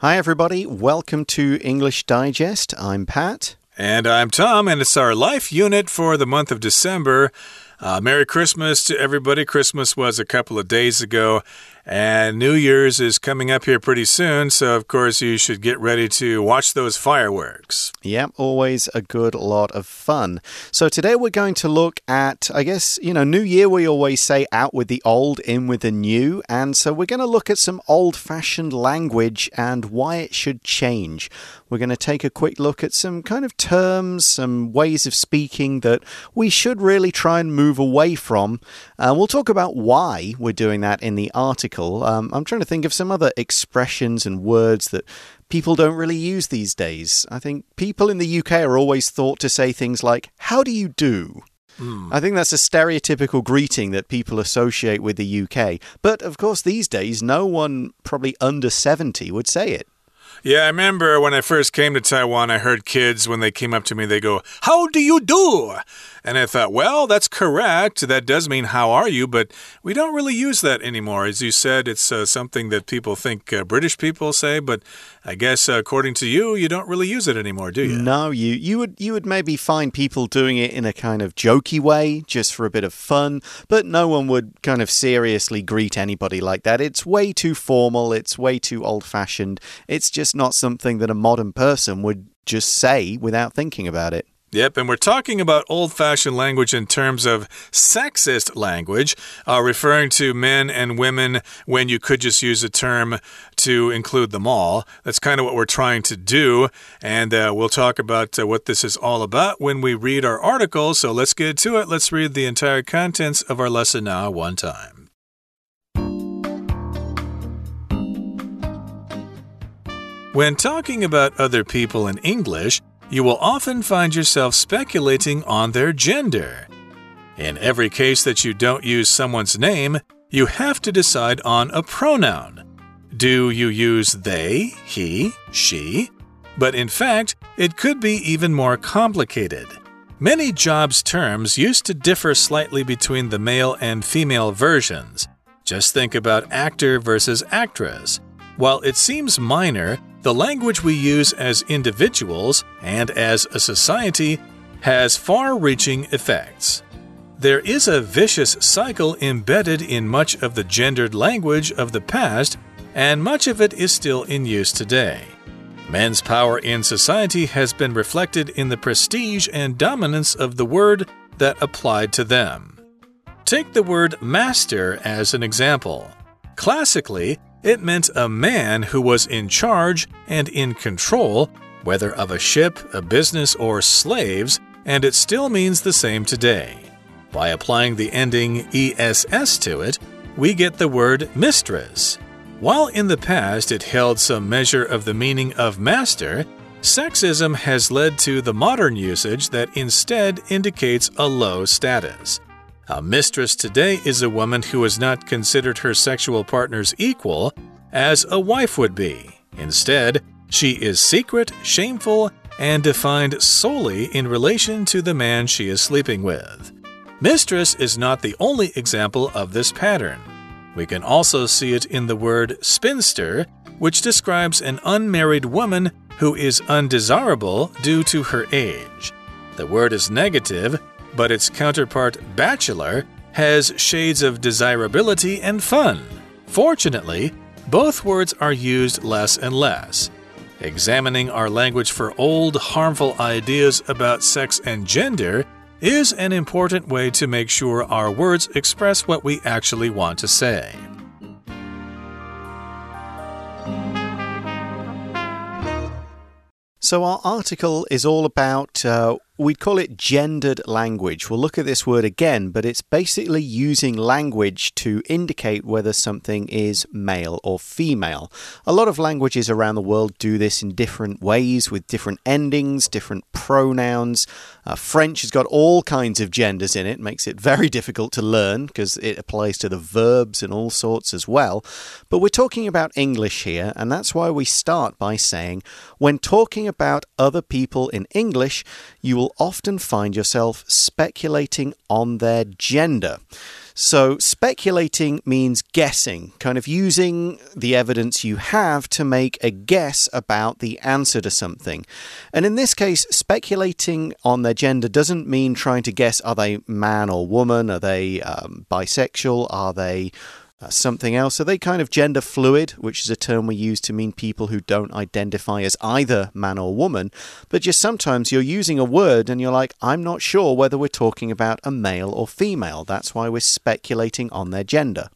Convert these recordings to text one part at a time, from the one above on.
Hi, everybody. Welcome to English Digest. I'm Pat. And I'm Tom, and it's our life unit for the month of December. Uh, Merry Christmas to everybody. Christmas was a couple of days ago, and New Year's is coming up here pretty soon, so of course you should get ready to watch those fireworks. Yep, always a good lot of fun. So today we're going to look at, I guess, you know, New Year we always say out with the old, in with the new, and so we're going to look at some old fashioned language and why it should change. We're going to take a quick look at some kind of terms, some ways of speaking that we should really try and move away from. Uh, we'll talk about why we're doing that in the article um, I'm trying to think of some other expressions and words that people don't really use these days. I think people in the UK are always thought to say things like, How do you do? Mm. I think that's a stereotypical greeting that people associate with the UK. But of course, these days, no one probably under 70 would say it. Yeah, I remember when I first came to Taiwan, I heard kids, when they came up to me, they go, How do you do? And I thought, well, that's correct. That does mean how are you, but we don't really use that anymore. As you said, it's uh, something that people think uh, British people say, but I guess uh, according to you, you don't really use it anymore, do you? No, you you would you would maybe find people doing it in a kind of jokey way, just for a bit of fun, but no one would kind of seriously greet anybody like that. It's way too formal, it's way too old-fashioned. It's just not something that a modern person would just say without thinking about it. Yep, and we're talking about old fashioned language in terms of sexist language, uh, referring to men and women when you could just use a term to include them all. That's kind of what we're trying to do, and uh, we'll talk about uh, what this is all about when we read our article. So let's get to it. Let's read the entire contents of our lesson now, one time. When talking about other people in English, you will often find yourself speculating on their gender. In every case that you don't use someone's name, you have to decide on a pronoun. Do you use they, he, she? But in fact, it could be even more complicated. Many jobs terms used to differ slightly between the male and female versions. Just think about actor versus actress. While it seems minor, the language we use as individuals and as a society has far reaching effects. There is a vicious cycle embedded in much of the gendered language of the past, and much of it is still in use today. Men's power in society has been reflected in the prestige and dominance of the word that applied to them. Take the word master as an example. Classically, it meant a man who was in charge and in control, whether of a ship, a business, or slaves, and it still means the same today. By applying the ending ESS to it, we get the word mistress. While in the past it held some measure of the meaning of master, sexism has led to the modern usage that instead indicates a low status. A mistress today is a woman who has not considered her sexual partner's equal as a wife would be. Instead, she is secret, shameful, and defined solely in relation to the man she is sleeping with. Mistress is not the only example of this pattern. We can also see it in the word spinster, which describes an unmarried woman who is undesirable due to her age. The word is negative but its counterpart, bachelor, has shades of desirability and fun. Fortunately, both words are used less and less. Examining our language for old, harmful ideas about sex and gender is an important way to make sure our words express what we actually want to say. So, our article is all about uh, We'd call it gendered language. We'll look at this word again, but it's basically using language to indicate whether something is male or female. A lot of languages around the world do this in different ways with different endings, different pronouns. Uh, French has got all kinds of genders in it, makes it very difficult to learn because it applies to the verbs and all sorts as well. But we're talking about English here, and that's why we start by saying when talking about other people in English, you will often find yourself speculating on their gender. So, speculating means guessing, kind of using the evidence you have to make a guess about the answer to something. And in this case, speculating on their gender doesn't mean trying to guess are they man or woman? Are they um, bisexual? Are they something else. Are they kind of gender fluid, which is a term we use to mean people who don't identify as either man or woman, but just sometimes you're using a word and you're like, I'm not sure whether we're talking about a male or female. That's why we're speculating on their gender.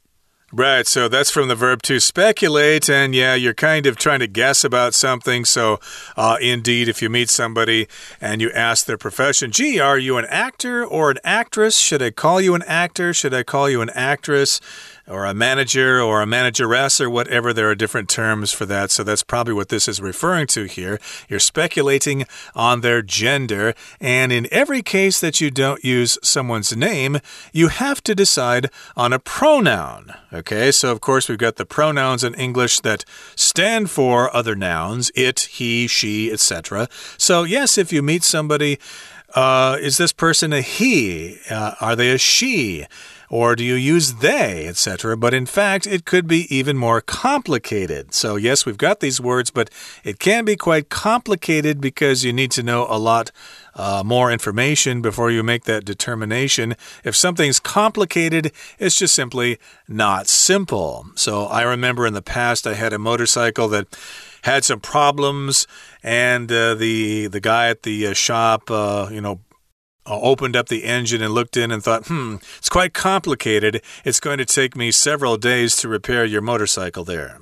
Right, so that's from the verb to speculate, and yeah, you're kind of trying to guess about something. So, uh, indeed, if you meet somebody and you ask their profession, gee, are you an actor or an actress? Should I call you an actor? Should I call you an actress? Or a manager or a manageress or whatever. There are different terms for that. So that's probably what this is referring to here. You're speculating on their gender. And in every case that you don't use someone's name, you have to decide on a pronoun. Okay, so of course we've got the pronouns in English that stand for other nouns it, he, she, etc. So, yes, if you meet somebody, uh, is this person a he? Uh, are they a she? Or do you use they, etc.? But in fact, it could be even more complicated. So, yes, we've got these words, but it can be quite complicated because you need to know a lot uh, more information before you make that determination. If something's complicated, it's just simply not simple. So, I remember in the past I had a motorcycle that had some problems, and uh, the the guy at the uh, shop, uh, you know, opened up the engine and looked in and thought, hmm, it's quite complicated. It's going to take me several days to repair your motorcycle there.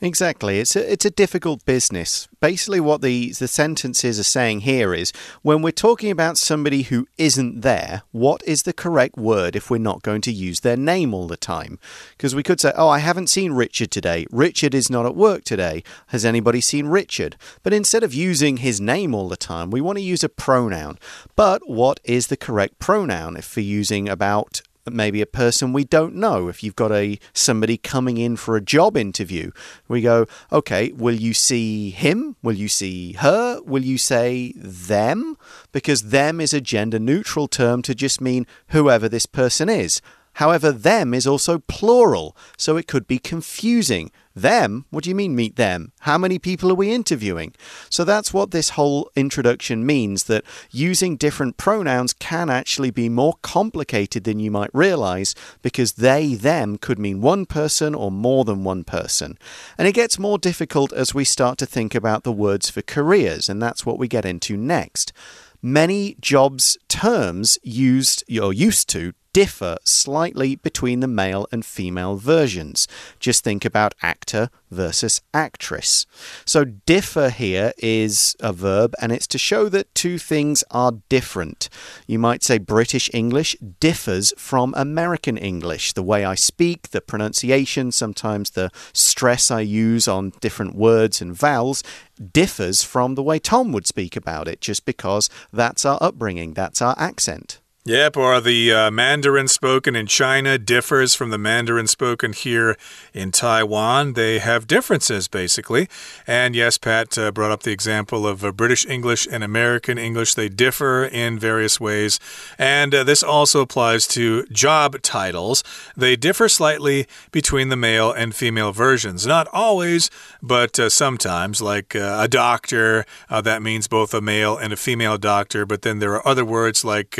Exactly. It's a, it's a difficult business. Basically, what the, the sentences are saying here is when we're talking about somebody who isn't there, what is the correct word if we're not going to use their name all the time? Because we could say, oh, I haven't seen Richard today. Richard is not at work today. Has anybody seen Richard? But instead of using his name all the time, we want to use a pronoun. But what is the correct pronoun if we're using about maybe a person we don't know. If you've got a somebody coming in for a job interview, we go, okay, will you see him? Will you see her? Will you say them? Because them is a gender neutral term to just mean whoever this person is. However, them is also plural, so it could be confusing. Them? What do you mean, meet them? How many people are we interviewing? So that's what this whole introduction means that using different pronouns can actually be more complicated than you might realize because they, them could mean one person or more than one person. And it gets more difficult as we start to think about the words for careers, and that's what we get into next many jobs terms used or used to differ slightly between the male and female versions. Just think about actor versus actress. So, differ here is a verb and it's to show that two things are different. You might say British English differs from American English. The way I speak, the pronunciation, sometimes the stress I use on different words and vowels differs from the way Tom would speak about it, just because that's our upbringing, that's our accent. Yep, or the uh, Mandarin spoken in China differs from the Mandarin spoken here in Taiwan. They have differences, basically. And yes, Pat uh, brought up the example of uh, British English and American English. They differ in various ways. And uh, this also applies to job titles. They differ slightly between the male and female versions. Not always, but uh, sometimes, like uh, a doctor, that means both a male and a female doctor. But then there are other words like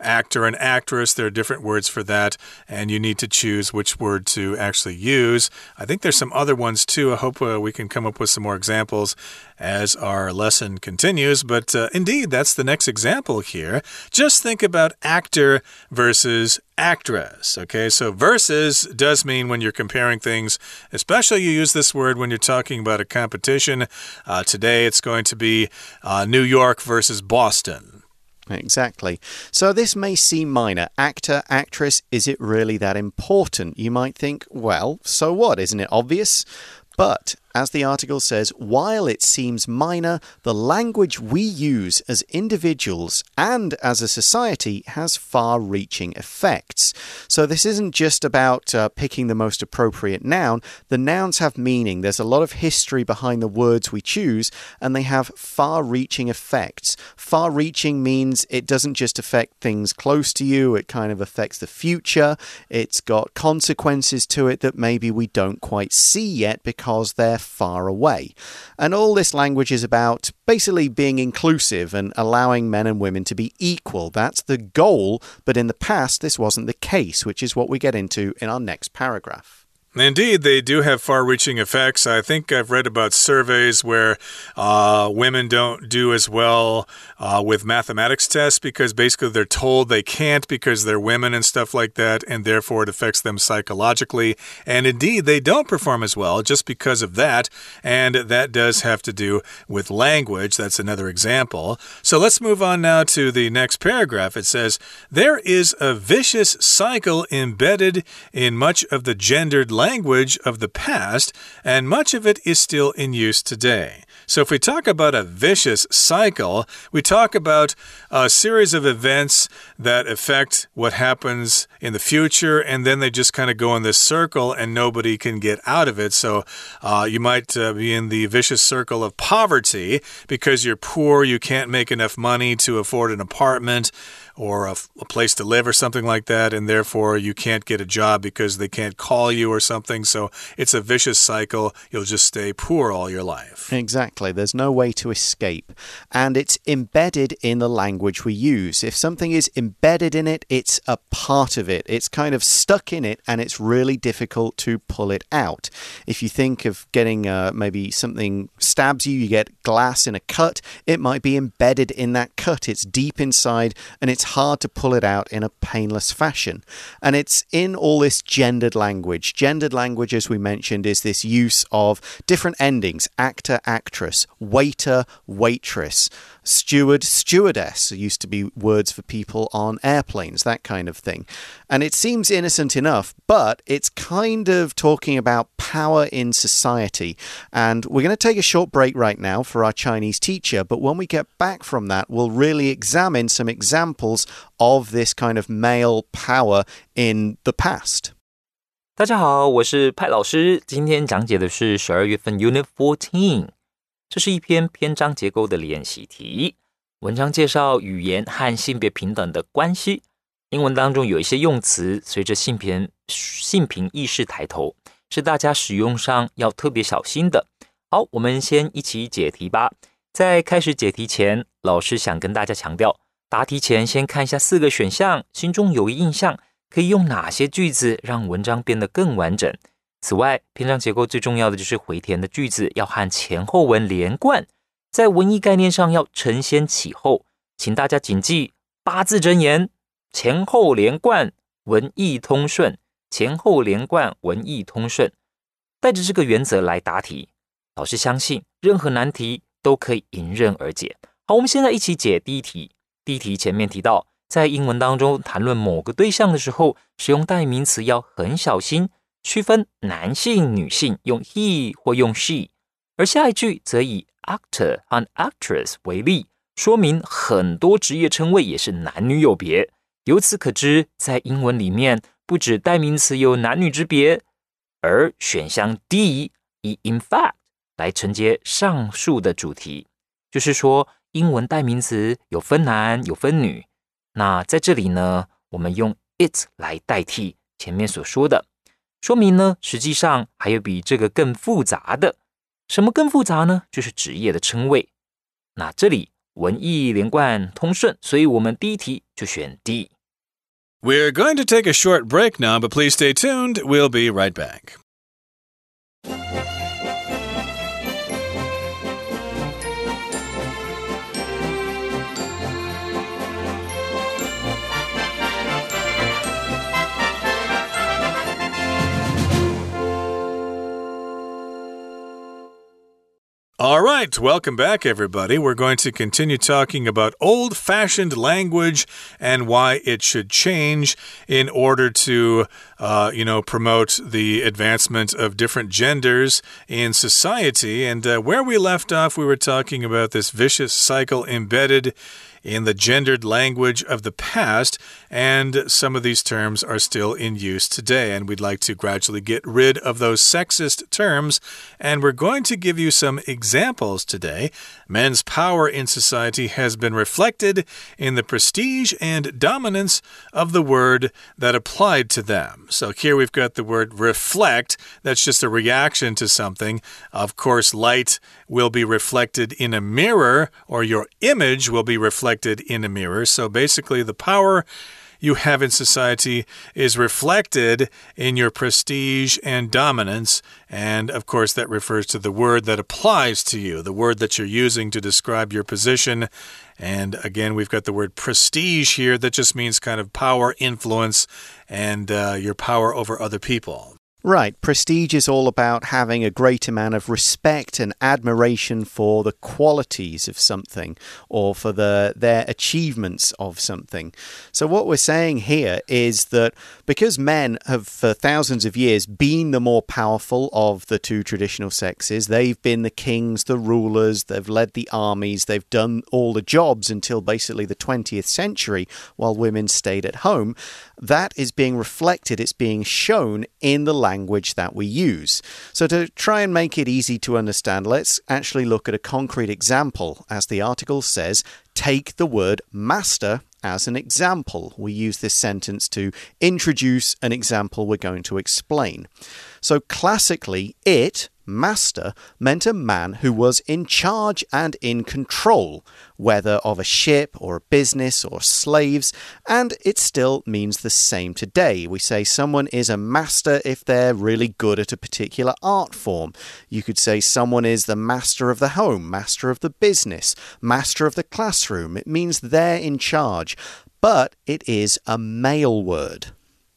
actor and actress. There are different words for that, and you need to choose which word to actually use. I think there's some other ones too. I hope uh, we can come up with some more examples as our lesson continues. But uh, indeed, that's the next example here. Just think about actor versus actress. Okay, so versus does mean when you're comparing things, especially you use this word when you're talking about a competition. Uh, today it's going to be uh, New York versus Boston. Exactly. So this may seem minor. Actor, actress, is it really that important? You might think, well, so what? Isn't it obvious? But As the article says, while it seems minor, the language we use as individuals and as a society has far reaching effects. So, this isn't just about uh, picking the most appropriate noun, the nouns have meaning. There's a lot of history behind the words we choose, and they have far reaching effects. Far reaching means it doesn't just affect things close to you, it kind of affects the future. It's got consequences to it that maybe we don't quite see yet because they're far away. And all this language is about basically being inclusive and allowing men and women to be equal. That's the goal, but in the past, this wasn't the case, which is what we get into in our next paragraph. Indeed, they do have far reaching effects. I think I've read about surveys where uh, women don't do as well uh, with mathematics tests because basically they're told they can't because they're women and stuff like that, and therefore it affects them psychologically. And indeed, they don't perform as well just because of that. And that does have to do with language. That's another example. So let's move on now to the next paragraph. It says, There is a vicious cycle embedded in much of the gendered language language of the past, and much of it is still in use today. So, if we talk about a vicious cycle, we talk about a series of events that affect what happens in the future, and then they just kind of go in this circle and nobody can get out of it. So, uh, you might uh, be in the vicious circle of poverty because you're poor, you can't make enough money to afford an apartment or a, a, place to live or something like that, and therefore you can't get a job because they can't call you or something. So it's a vicious cycle. You'll just stay poor all your life. Exactly. There's no way to escape. And it's embedded in the language we use. If something is embedded in it, it's a part of it. It's kind of stuck in it, and it's really difficult to pull it out. If you think of getting uh, maybe something stabs you, you get glass in a cut, it might be embedded in that cut. It's deep inside and it's it's hard to pull it out in a painless fashion. And it's in all this gendered language. Gendered language, as we mentioned, is this use of different endings actor, actress, waiter, waitress. Steward, stewardess used to be words for people on airplanes, that kind of thing. And it seems innocent enough, but it's kind of talking about power in society. And we're going to take a short break right now for our Chinese teacher, but when we get back from that, we'll really examine some examples of this kind of male power in the past. 大家好，我是派老师。今天讲解的是十二月份 Unit Fourteen 这是一篇篇章结构的练习题。文章介绍语言和性别平等的关系。英文当中有一些用词，随着性别性平意识抬头，是大家使用上要特别小心的。好，我们先一起解题吧。在开始解题前，老师想跟大家强调，答题前先看一下四个选项，心中有印象，可以用哪些句子让文章变得更完整。此外，篇章结构最重要的就是回填的句子要和前后文连贯，在文意概念上要承先启后，请大家谨记八字真言：前后连贯，文意通顺；前后连贯，文意通顺。带着这个原则来答题，老师相信任何难题都可以迎刃而解。好，我们现在一起解第一题。第一题前面提到，在英文当中谈论某个对象的时候，使用代名词要很小心。区分男性、女性用 he 或用 she，而下一句则以 actor 和 actress 为例，说明很多职业称谓也是男女有别。由此可知，在英文里面，不止代名词有男女之别，而选项 D 以 in fact 来承接上述的主题，就是说，英文代名词有分男有分女。那在这里呢，我们用 it 来代替前面所说的。说明呢，实际上还有比这个更复杂的。什么更复杂呢？就是职业的称谓。那这里文艺连贯通顺，所以我们第一题就选 D。We're going to take a short break now, but please stay tuned. We'll be right back. All right, welcome back, everybody. We're going to continue talking about old fashioned language and why it should change in order to, uh, you know, promote the advancement of different genders in society. And uh, where we left off, we were talking about this vicious cycle embedded in the gendered language of the past, and some of these terms are still in use today. And we'd like to gradually get rid of those sexist terms. And we're going to give you some examples today. Men's power in society has been reflected in the prestige and dominance of the word that applied to them. So here we've got the word reflect. That's just a reaction to something. Of course, light will be reflected in a mirror, or your image will be reflected in a mirror. So basically, the power you have in society is reflected in your prestige and dominance. And of course, that refers to the word that applies to you, the word that you're using to describe your position. And again, we've got the word prestige here that just means kind of power, influence, and uh, your power over other people. Right. Prestige is all about having a great amount of respect and admiration for the qualities of something or for the their achievements of something. So what we're saying here is that because men have for thousands of years been the more powerful of the two traditional sexes, they've been the kings, the rulers, they've led the armies, they've done all the jobs until basically the 20th century while women stayed at home. That is being reflected, it's being shown in the language language that we use. So, to try and make it easy to understand, let's actually look at a concrete example. As the article says, take the word master as an example. We use this sentence to introduce an example we're going to explain. So, classically, it Master meant a man who was in charge and in control, whether of a ship or a business or slaves, and it still means the same today. We say someone is a master if they're really good at a particular art form. You could say someone is the master of the home, master of the business, master of the classroom. It means they're in charge, but it is a male word.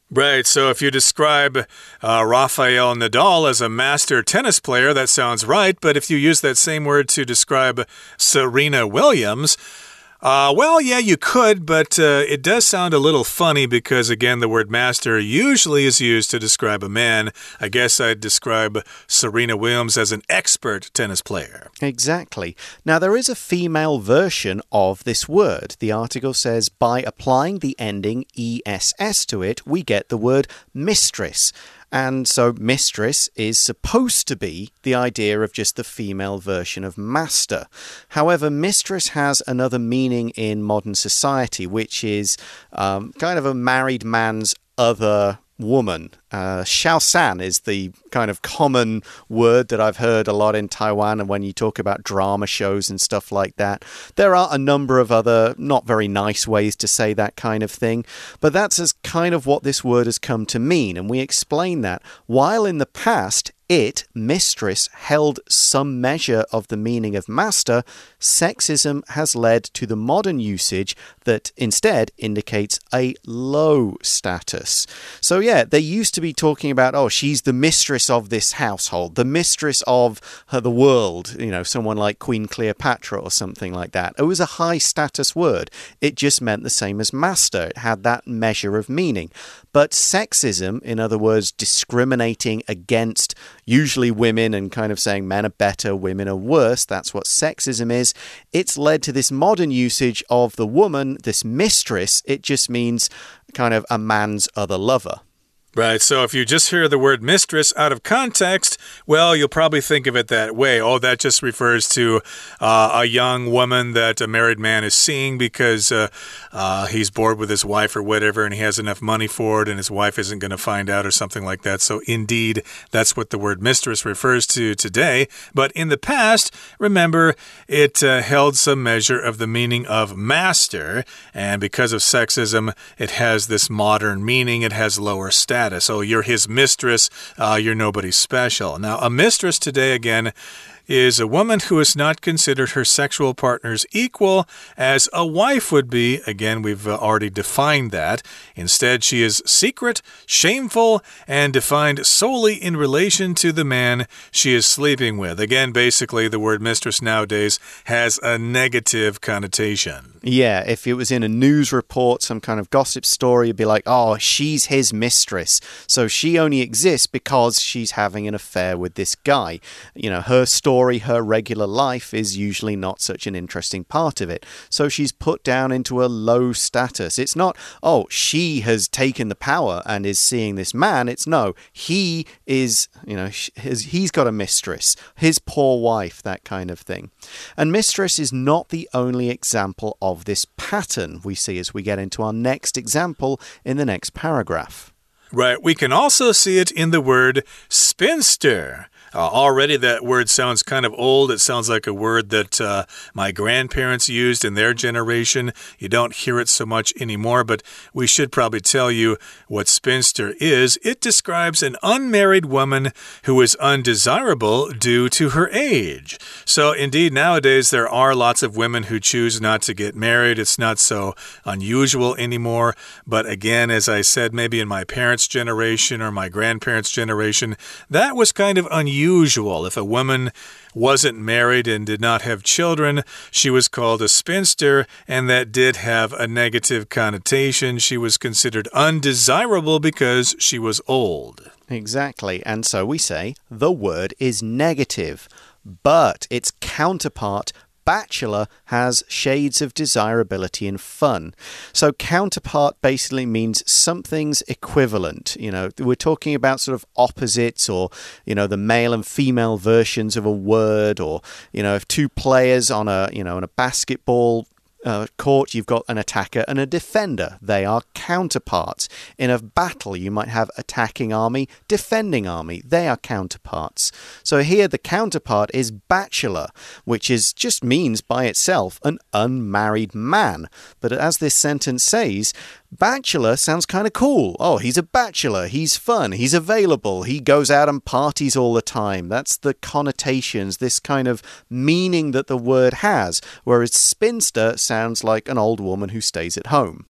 Right. So if you describe uh, Rafael Nadal as a master tennis player, that sounds right. But if you use that same word to describe Serena Williams, uh, well, yeah, you could, but uh, it does sound a little funny because, again, the word master usually is used to describe a man. I guess I'd describe Serena Williams as an expert tennis player. Exactly. Now, there is a female version of this word. The article says by applying the ending ESS to it, we get the word mistress. And so, mistress is supposed to be the idea of just the female version of master. However, mistress has another meaning in modern society, which is um, kind of a married man's other woman. Uh, San is the kind of common word that I've heard a lot in Taiwan, and when you talk about drama shows and stuff like that. There are a number of other not very nice ways to say that kind of thing, but that's as kind of what this word has come to mean, and we explain that. While in the past it, mistress, held some measure of the meaning of master, sexism has led to the modern usage that instead indicates a low status. So, yeah, they used to be talking about, oh, she's the mistress of this household, the mistress of uh, the world, you know, someone like Queen Cleopatra or something like that. It was a high status word. It just meant the same as master, it had that measure of meaning. But sexism, in other words, discriminating against usually women and kind of saying men are better, women are worse, that's what sexism is, it's led to this modern usage of the woman, this mistress. It just means kind of a man's other lover. Right. So if you just hear the word mistress out of context, well, you'll probably think of it that way. Oh, that just refers to uh, a young woman that a married man is seeing because uh, uh, he's bored with his wife or whatever and he has enough money for it and his wife isn't going to find out or something like that. So, indeed, that's what the word mistress refers to today. But in the past, remember, it uh, held some measure of the meaning of master. And because of sexism, it has this modern meaning, it has lower status. Oh, you're his mistress, uh, you're nobody special. Now, a mistress today, again, is a woman who is not considered her sexual partner's equal as a wife would be. Again, we've uh, already defined that. Instead, she is secret, shameful, and defined solely in relation to the man she is sleeping with. Again, basically, the word mistress nowadays has a negative connotation. Yeah, if it was in a news report, some kind of gossip story, you'd be like, oh, she's his mistress. So she only exists because she's having an affair with this guy. You know, her story, her regular life is usually not such an interesting part of it. So she's put down into a low status. It's not, oh, she has taken the power and is seeing this man. It's no, he is, you know, he's got a mistress, his poor wife, that kind of thing. And mistress is not the only example of this pattern we see as we get into our next example in the next paragraph. Right. We can also see it in the word spinster. Uh, already, that word sounds kind of old. It sounds like a word that uh, my grandparents used in their generation. You don't hear it so much anymore, but we should probably tell you what spinster is. It describes an unmarried woman who is undesirable due to her age. So, indeed, nowadays there are lots of women who choose not to get married. It's not so unusual anymore. But again, as I said, maybe in my parents' generation or my grandparents' generation, that was kind of unusual unusual. If a woman wasn't married and did not have children, she was called a spinster, and that did have a negative connotation. She was considered undesirable because she was old. Exactly. And so we say the word is negative, but its counterpart bachelor has shades of desirability and fun. So, counterpart basically means something's equivalent. You know, we're talking about sort of opposites or, you know, the male and female versions of a word or, you know, if two players on a, you know, on a basketball uh, court, you've got an attacker and a defender. They are counterparts. In a battle, you might have attacking army, defending army. They are counterparts. So here, the counterpart is bachelor, which is just means by itself an unmarried man. But as this sentence says, Bachelor sounds kind of cool. Oh, he's a bachelor. He's fun. He's available. He goes out and parties all the time. That's the connotations, this kind of meaning that the word has. Whereas spinster sounds like an old woman who stays at home.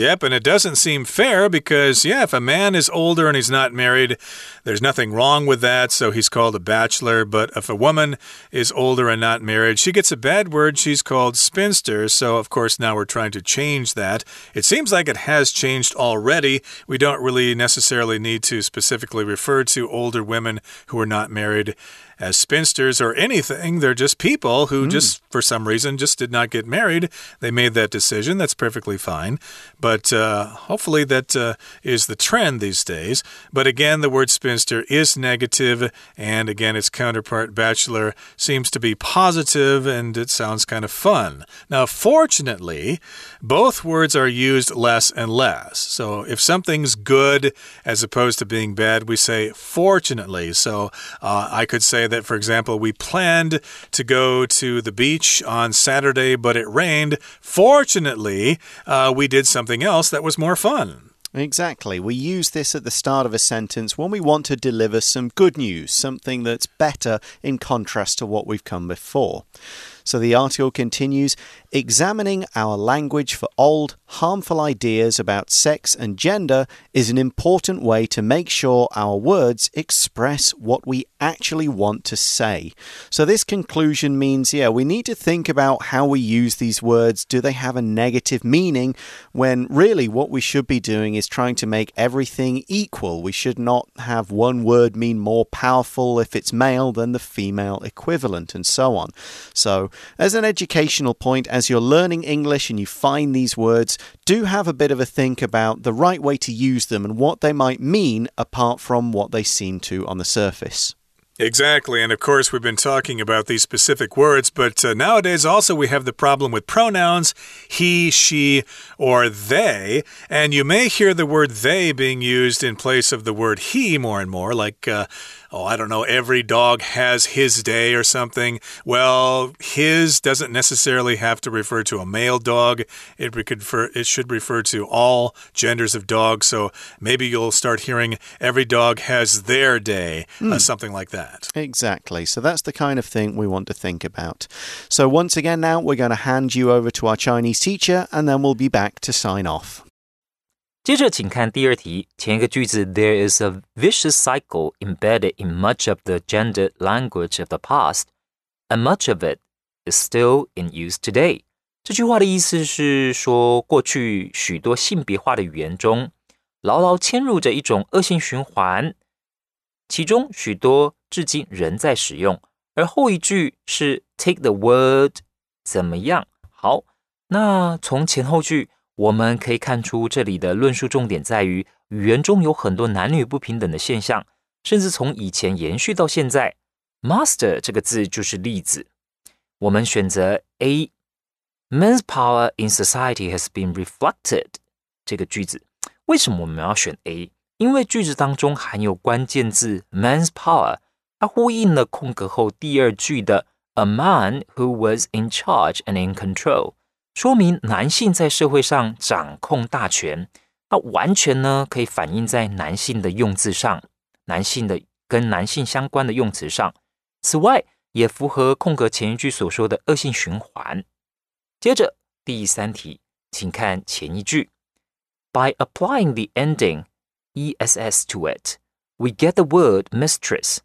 Yep, and it doesn't seem fair because, yeah, if a man is older and he's not married, there's nothing wrong with that, so he's called a bachelor. But if a woman is older and not married, she gets a bad word, she's called spinster. So, of course, now we're trying to change that. It seems like it has changed already. We don't really necessarily need to specifically refer to older women who are not married as spinsters or anything. They're just people who mm. just, for some reason, just did not get married. They made that decision. That's perfectly fine. But uh, hopefully that uh, is the trend these days. But again, the word spinster is negative, and again, its counterpart, bachelor, seems to be positive and it sounds kind of fun. Now, fortunately, both words are used less and less. So if something's good as opposed to being bad, we say fortunately. So uh, I could say that, for example, we planned to go to the beach on Saturday, but it rained. Fortunately, uh, we did something else that was more fun. Exactly. We use this at the start of a sentence when we want to deliver some good news, something that's better in contrast to what we've come before. So the article continues examining our language for old, harmful ideas about sex and gender is an important way to make sure our words express what we actually want to say. So this conclusion means, yeah, we need to think about how we use these words. Do they have a negative meaning? When really what we should be doing is trying to make everything equal. We should not have one word mean more powerful if it's male than the female equivalent, and so on. So as an educational point, as you're learning English and you find these words, do have a bit of a think about the right way to use them and what they might mean apart from what they seem to on the surface. Exactly. And of course, we've been talking about these specific words, but uh, nowadays also we have the problem with pronouns he, she, or they. And you may hear the word they being used in place of the word he more and more, like uh, oh, I don't know, every dog has his day or something. Well, his doesn't necessarily have to refer to a male dog. It, could refer, it should refer to all genders of dogs. So maybe you'll start hearing every dog has their day, mm. uh, hmm. something like that. Exactly. So that's the kind of thing we want to think about. So once again, now we're going to hand you over to our Chinese teacher, and then we'll be back to sign off. 接着，请看第二题，前一个句子：There is a vicious cycle embedded in much of the gendered language of the past, and much of it is still in use today。这句话的意思是说，过去许多性别化的语言中，牢牢嵌入着一种恶性循环，其中许多至今仍在使用。而后一句是 take the word 怎么样？好，那从前后句。 我们可以看出，这里的论述重点在于语言中有很多男女不平等的现象，甚至从以前延续到现在。Master 这个字就是例子。我们选择 A，Men's power in society has been reflected 这个句子。为什么我们要选 A？因为句子当中含有关键字 Men's power，它呼应了空格后第二句的 A man who was in charge and in control。 说明男性在社会上掌控大权，那完全呢可以反映在男性的用字上，男性的跟男性相关的用词上。此外，也符合空格前一句所说的恶性循环。接着第三题，请看前一句：By applying the ending ess to it, we get the word mistress.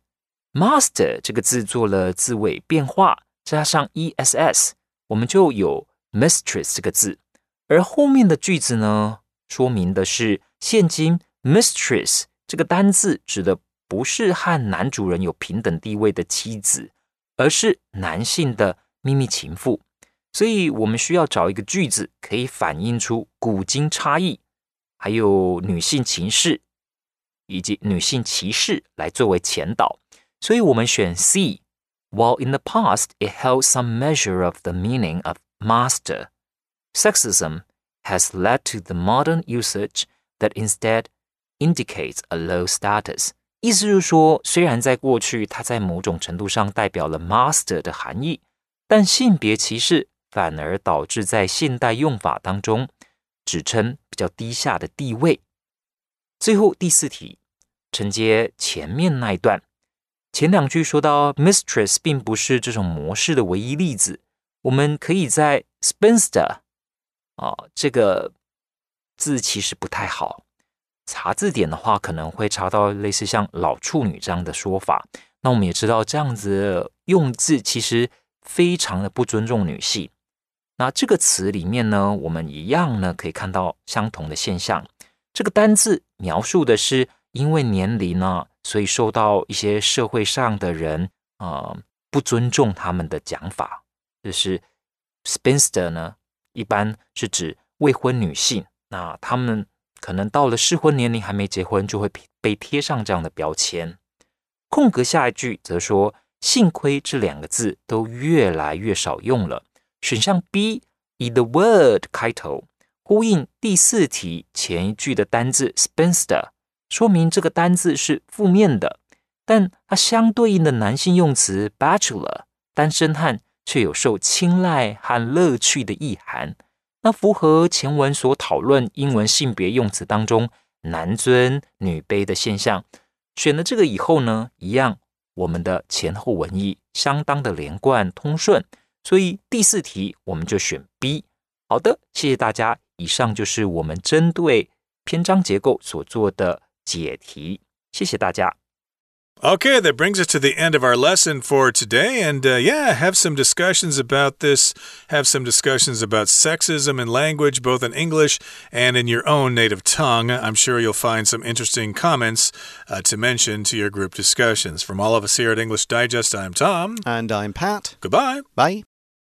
Master 这个字做了字尾变化，加上 ess，我们就有。mistress 这个字，而后面的句子呢，说明的是现今 mistress 这个单字指的不是和男主人有平等地位的妻子，而是男性的秘密情妇。所以我们需要找一个句子可以反映出古今差异，还有女性情事以及女性歧视来作为前导。所以我们选 C。While in the past it held some measure of the meaning of master. Sexism has led to the modern usage that instead indicates a low status. 意思就是说，虽然在过去它在某种程度上代表了 master 的含义，但性别歧视反而导致在现代用法当中指称比较低下的地位。最后第四题承接前面那一段，前两句说到 mistress 并不是这种模式的唯一例子。我们可以在 spinster 啊这个字其实不太好，查字典的话可能会查到类似像老处女这样的说法。那我们也知道这样子用字其实非常的不尊重女性。那这个词里面呢，我们一样呢可以看到相同的现象。这个单字描述的是因为年龄呢，所以受到一些社会上的人啊不尊重他们的讲法。就是 spinster 呢，一般是指未婚女性。那她们可能到了适婚年龄还没结婚，就会被贴上这样的标签。空格下一句则说：“幸亏这两个字都越来越少用了。”选项 B 以 the word 开头，呼应第四题前一句的单字 spinster，说明这个单字是负面的。但它相对应的男性用词 bachelor 单身汉。却有受青睐和乐趣的意涵，那符合前文所讨论英文性别用词当中男尊女卑的现象。选了这个以后呢，一样我们的前后文意相当的连贯通顺，所以第四题我们就选 B。好的，谢谢大家。以上就是我们针对篇章结构所做的解题，谢谢大家。Okay, that brings us to the end of our lesson for today. And uh, yeah, have some discussions about this, have some discussions about sexism in language, both in English and in your own native tongue. I'm sure you'll find some interesting comments uh, to mention to your group discussions. From all of us here at English Digest, I'm Tom. And I'm Pat. Goodbye. Bye.